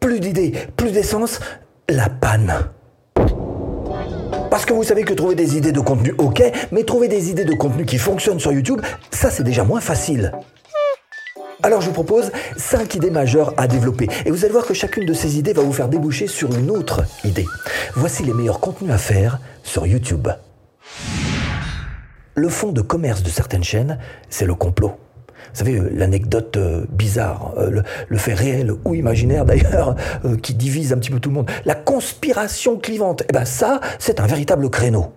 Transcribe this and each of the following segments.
plus d'idées, plus d'essence, la panne. Parce que vous savez que trouver des idées de contenu, ok, mais trouver des idées de contenu qui fonctionnent sur YouTube, ça c'est déjà moins facile. Alors je vous propose 5 idées majeures à développer. Et vous allez voir que chacune de ces idées va vous faire déboucher sur une autre idée. Voici les meilleurs contenus à faire sur YouTube. Le fond de commerce de certaines chaînes, c'est le complot. Vous savez, euh, l'anecdote euh, bizarre, euh, le, fait réel ou imaginaire d'ailleurs, qui divise un petit peu tout le monde. La conspiration clivante, eh ben ça, c'est un véritable créneau.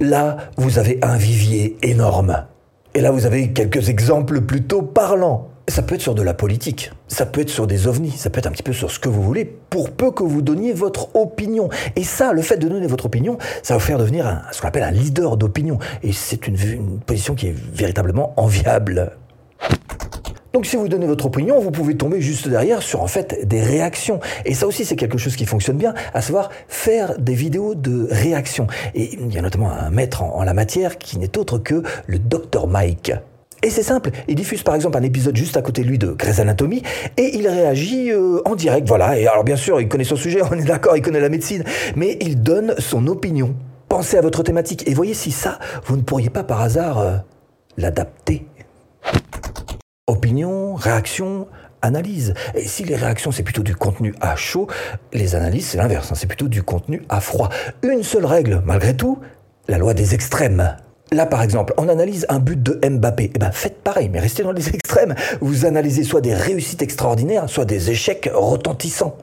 Là, vous avez un vivier énorme. Et là, vous avez quelques exemples plutôt parlants. Ça peut être sur de la politique, ça peut être sur des ovnis, ça peut être un petit peu sur ce que vous voulez, pour peu que vous donniez votre opinion. Et ça, le fait de donner votre opinion, ça va vous faire devenir ce qu'on appelle un leader d'opinion. Et c'est une, position qui est véritablement enviable. Donc si vous donnez votre opinion, vous pouvez tomber juste derrière sur en fait des réactions. Et ça aussi c'est quelque chose qui fonctionne bien, à savoir faire des vidéos de réaction. Et il y a notamment un maître en, la matière qui n'est autre que le Dr Mike. Et c'est simple, il diffuse par exemple un épisode juste à côté de lui de Grey's Anatomy et il réagit euh, en direct, voilà. Et alors bien sûr, il connaît son sujet, on est d'accord, il connaît la médecine, mais il donne son opinion. Pensez à votre thématique et voyez si ça, vous ne pourriez pas par hasard euh, l'adapter. Opinion, réaction, analyse. Et si les réactions, c'est plutôt du contenu à chaud, les analyses, c'est l'inverse, hein, c'est plutôt du contenu à froid. Une seule règle, malgré tout, la loi des extrêmes. Là, par exemple, on analyse un but de Mbappé. Eh ben, faites pareil, mais restez dans les extrêmes. Vous analysez soit des réussites extraordinaires, soit des échecs retentissants.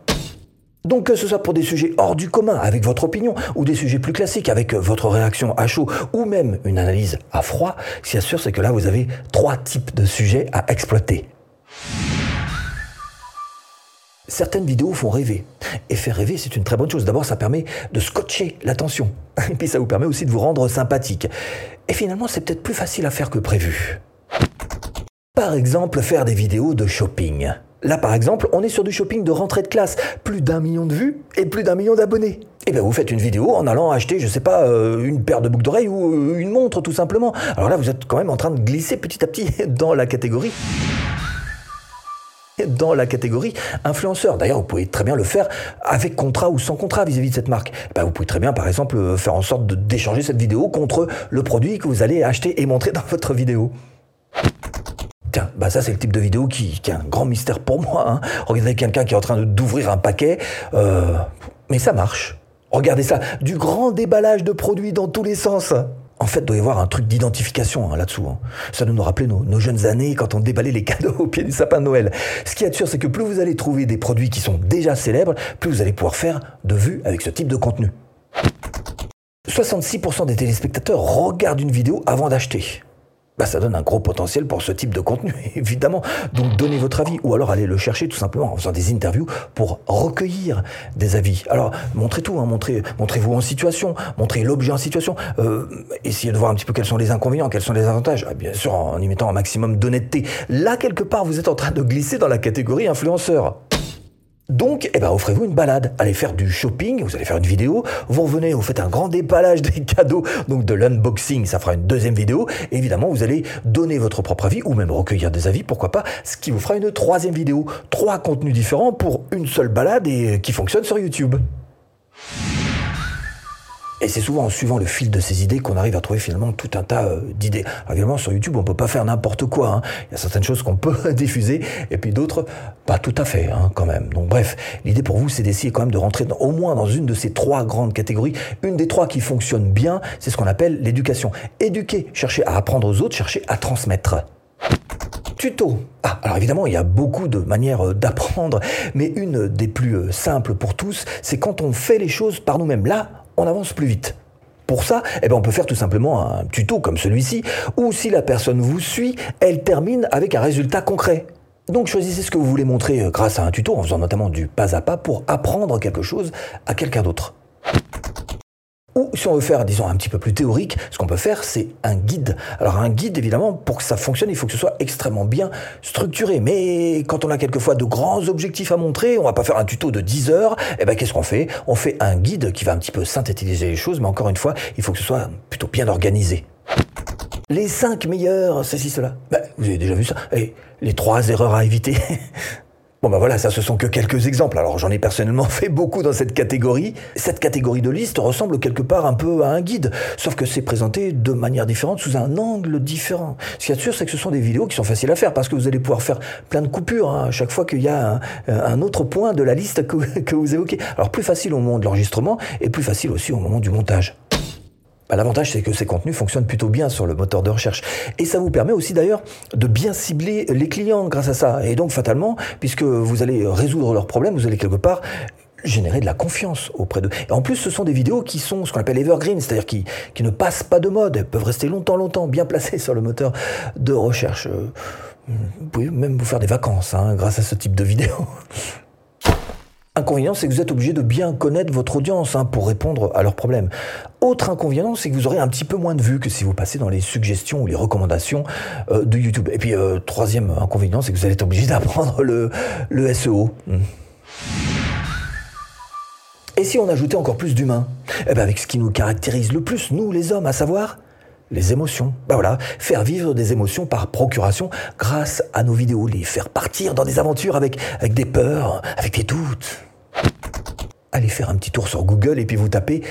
Donc que ce soit pour des sujets hors du commun avec votre opinion, ou des sujets plus classiques avec votre réaction à chaud, ou même une analyse à froid, ce qui assure c'est que là vous avez trois types de sujets à exploiter. Certaines vidéos font rêver. Et faire rêver, c'est une très bonne chose. D'abord, ça permet de scotcher l'attention. Et puis ça vous permet aussi de vous rendre sympathique. Et finalement, c'est peut-être plus facile à faire que prévu. Par exemple, faire des vidéos de shopping. Là, par exemple, on est sur du shopping de rentrée de classe. Plus d'un million de vues et plus d'un million d'abonnés. Eh bien, vous faites une vidéo en allant acheter, je sais pas, euh, une paire de boucles d'oreilles ou euh, une montre, tout simplement. Alors là, vous êtes quand même en train de glisser petit à petit dans la catégorie dans la catégorie influenceur. D'ailleurs, vous pouvez très bien le faire avec contrat ou sans contrat vis-à-vis de cette marque. Ben, vous pouvez très bien, par exemple, faire en sorte d'échanger cette vidéo contre le produit que vous allez acheter et montrer dans votre vidéo. Tiens, bah ça c'est le type de vidéo qui, qui est un grand mystère pour moi. Hein. Regardez quelqu'un qui est en train d'ouvrir un paquet, euh, mais ça marche. Regardez ça, du grand déballage de produits dans tous les sens. En fait, doit y avoir un truc d'identification hein, là-dessous. Hein. Ça nous rappelait nos, nos, jeunes années quand on déballait les cadeaux au pied du sapin de Noël. Ce qui est sûr, c'est que plus vous allez trouver des produits qui sont déjà célèbres, plus vous allez pouvoir faire de vues avec ce type de contenu. 66% des téléspectateurs regardent une vidéo avant d'acheter bah, ça donne un gros potentiel pour ce type de contenu, évidemment. Donc donnez votre avis ou alors allez le chercher tout simplement en faisant des interviews pour recueillir des avis. Alors montrez tout, hein, montrez, montrez-vous en situation, montrez l'objet en situation, euh, essayez de voir un petit peu quels sont les inconvénients, quels sont les avantages, ah, bien sûr en y mettant un maximum d'honnêteté. Là, quelque part, vous êtes en train de glisser dans la catégorie influenceur. Donc, eh ben, offrez-vous une balade. Allez faire du shopping, vous allez faire une vidéo, vous revenez, vous faites un grand dépalage des cadeaux, donc de l'unboxing, ça fera une deuxième vidéo. évidemment, vous allez donner votre propre avis ou même recueillir des avis, pourquoi pas, ce qui vous fera une troisième vidéo. Trois contenus différents pour une seule balade et qui fonctionne sur YouTube. Et c'est souvent en suivant le fil de ces idées qu'on arrive à trouver finalement tout un tas euh, d'idées. évidemment, sur YouTube, on peut pas faire n'importe quoi. Hein. Il y a certaines choses qu'on peut diffuser, et puis d'autres, pas tout à fait, hein, quand même. Donc bref, l'idée pour vous, c'est d'essayer quand même de rentrer au moins dans une de ces trois grandes catégories. Une des trois qui fonctionne bien, c'est ce qu'on appelle l'éducation. Éduquer, chercher à apprendre aux autres, chercher à transmettre tuto. Ah, alors évidemment, il y a beaucoup de manières euh, d'apprendre, mais une des plus euh, simples pour tous, c'est quand on fait les choses par nous-mêmes. Là, on avance plus vite. Pour ça, eh ben on peut faire tout simplement un tuto comme celui-ci, ou si la personne vous suit, elle termine avec un résultat concret. Donc choisissez ce que vous voulez montrer euh, grâce à un tuto, en faisant notamment du pas à pas pour apprendre quelque chose à quelqu'un d'autre. Ou si on veut faire, disons, un petit peu plus théorique, ce qu'on peut faire, c'est un guide. Alors un guide, évidemment, pour que ça fonctionne, il faut que ce soit extrêmement bien structuré. Mais quand on a quelquefois de grands objectifs à montrer, on va pas faire un tuto de 10 heures, et eh ben qu'est-ce qu'on fait? On fait un guide qui va un petit peu synthétiser les choses, mais encore une fois, il faut que ce soit plutôt bien organisé. Les 5 meilleurs, ceci, cela. Ben, vous avez déjà vu ça. Et les 3 erreurs à éviter. Bon ben voilà, ça ce sont que quelques exemples. Alors j'en ai personnellement fait beaucoup dans cette catégorie. Cette catégorie de liste ressemble quelque part un peu à un guide, sauf que c'est présenté de manière différente, sous un angle différent. Ce qui est sûr, c'est que ce sont des vidéos qui sont faciles à faire parce que vous allez pouvoir faire plein de coupures hein, à chaque fois qu'il y a un, autre point de la liste que vous évoquez. Alors plus facile au moment de l'enregistrement et plus facile aussi au moment du montage. Bah, l'avantage, c'est que ces contenus fonctionnent plutôt bien sur le moteur de recherche. Et ça vous permet aussi d'ailleurs de bien cibler les clients grâce à ça. Et donc fatalement, puisque vous allez résoudre leurs problèmes, vous allez quelque part générer de la confiance auprès d'eux. En plus, ce sont des vidéos qui sont ce qu'on appelle evergreen, c'est-à-dire qui, qui ne passent pas de mode, elles peuvent rester longtemps, longtemps, bien placées sur le moteur de recherche. Vous pouvez même vous faire des vacances hein, grâce à ce type de vidéos. Inconvénient, c'est que vous êtes obligé de bien connaître votre audience hein, pour répondre à leurs problèmes. Autre inconvénient, c'est que vous aurez un petit peu moins de vues que si vous passez dans les suggestions ou les recommandations euh, de YouTube. Et puis, euh, troisième inconvénient, c'est que vous allez être obligé d'apprendre le, SEO. Hmm. Et si on ajoutait encore plus d'humains? Eh bien, avec ce qui nous caractérise le plus, nous les hommes, à savoir les émotions. Ben voilà, faire vivre des émotions par procuration grâce à nos vidéos, les faire partir dans des aventures avec des peurs, avec des doutes allez faire un petit tour sur Google et puis vous tapez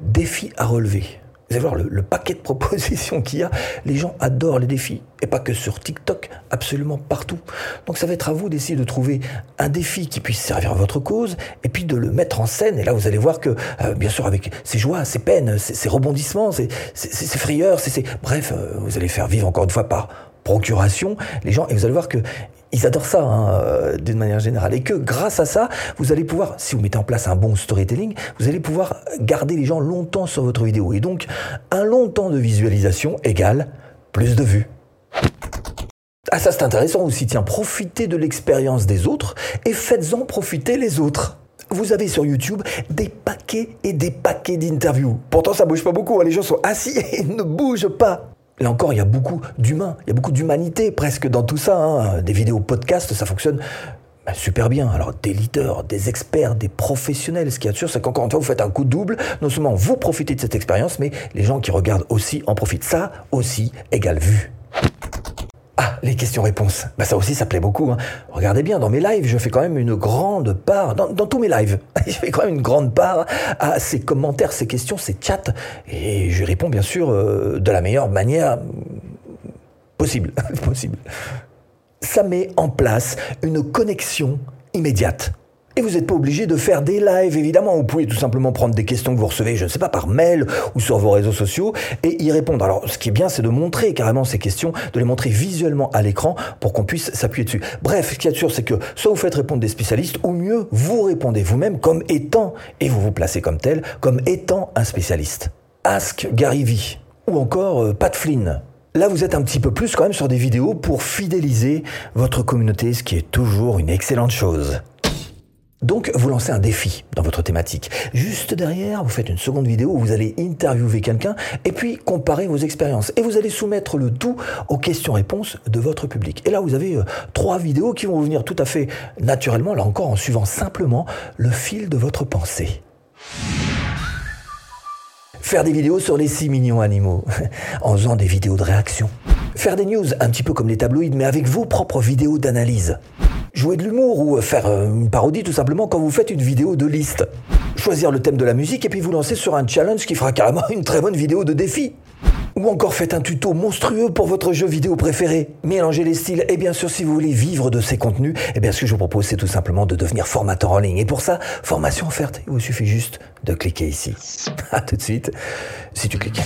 défi à relever. Vous allez voir le, paquet de propositions qu'il y a. Les gens adorent les défis. Et pas que sur TikTok, absolument partout. Donc ça va être à vous d'essayer de trouver un défi qui puisse servir à votre cause et puis de le mettre en scène. Et là, vous allez voir que, euh, bien sûr, avec ses joies, ses peines, ses, rebondissements, ses, frayeurs, bref, euh, vous allez faire vivre encore une fois par procuration les gens. Et vous allez voir que ils adorent ça hein, euh, d'une manière générale. Et que grâce à ça, vous allez pouvoir, si vous mettez en place un bon storytelling, vous allez pouvoir garder les gens longtemps sur votre vidéo. Et donc, un long temps de visualisation égale plus de vues. Ah ça c'est intéressant aussi, tiens, profitez de l'expérience des autres et faites-en profiter les autres. Vous avez sur YouTube des paquets et des paquets d'interviews. Pourtant ça bouge pas beaucoup, hein. les gens sont assis et ne bougent pas. Là encore, il y a beaucoup d'humains, il y a beaucoup d'humanité presque dans tout ça. Hein. Des vidéos podcast, ça fonctionne bah, super bien. Alors des leaders, des experts, des professionnels, ce qui est sûr, c'est qu'encore une fois, vous faites un coup double. Non seulement vous profitez de cette expérience, mais les gens qui regardent aussi en profitent. Ça aussi égale vue. Les questions-réponses. Bah ça aussi, ça plaît beaucoup. Hein. Regardez bien, dans mes lives, je fais quand même une grande part, dans, tous mes lives, je fais quand même une grande part à ces commentaires, ces questions, ces chats. Et je réponds bien sûr euh, de la meilleure manière possible. Ça met en place une connexion immédiate. Et vous n'êtes pas obligé de faire des lives, évidemment. Vous pouvez tout simplement prendre des questions que vous recevez, je ne sais pas, par mail ou sur vos réseaux sociaux et y répondre. Alors, ce qui est bien, c'est de montrer carrément ces questions, de les montrer visuellement à l'écran pour qu'on puisse s'appuyer dessus. Bref, ce qui est sûr, c'est que soit vous faites répondre des spécialistes, ou mieux, vous répondez vous-même comme étant, et vous vous placez comme tel, comme étant un spécialiste. Ask Gary Vee. Ou encore euh, Pat Flynn. Là, vous êtes un petit peu plus quand même sur des vidéos pour fidéliser votre communauté, ce qui est toujours une excellente chose. Donc, vous lancez un défi dans votre thématique. Juste derrière, vous faites une seconde vidéo où vous allez interviewer quelqu'un et puis comparer vos expériences. Et vous allez soumettre le tout aux questions-réponses de votre public. Et là, vous avez euh, trois vidéos qui vont venir tout à fait naturellement, là encore, en suivant simplement le fil de votre pensée. Faire des vidéos sur les 6 millions animaux, en faisant des vidéos de réaction. Faire des news un petit peu comme les tabloïds, mais avec vos propres vidéos d'analyse jouer de l'humour ou faire euh, une parodie tout simplement quand vous faites une vidéo de liste. Choisir le thème de la musique et puis vous lancer sur un challenge qui fera carrément une très bonne vidéo de défi. Ou encore faites un tuto monstrueux pour votre jeu vidéo préféré. Mélangez les styles et bien sûr si vous voulez vivre de ces contenus, eh bien ce que je vous propose c'est tout simplement de devenir formateur en ligne. Et pour ça, formation offerte. Il vous suffit juste de cliquer ici. A tout de suite, si tu cliques.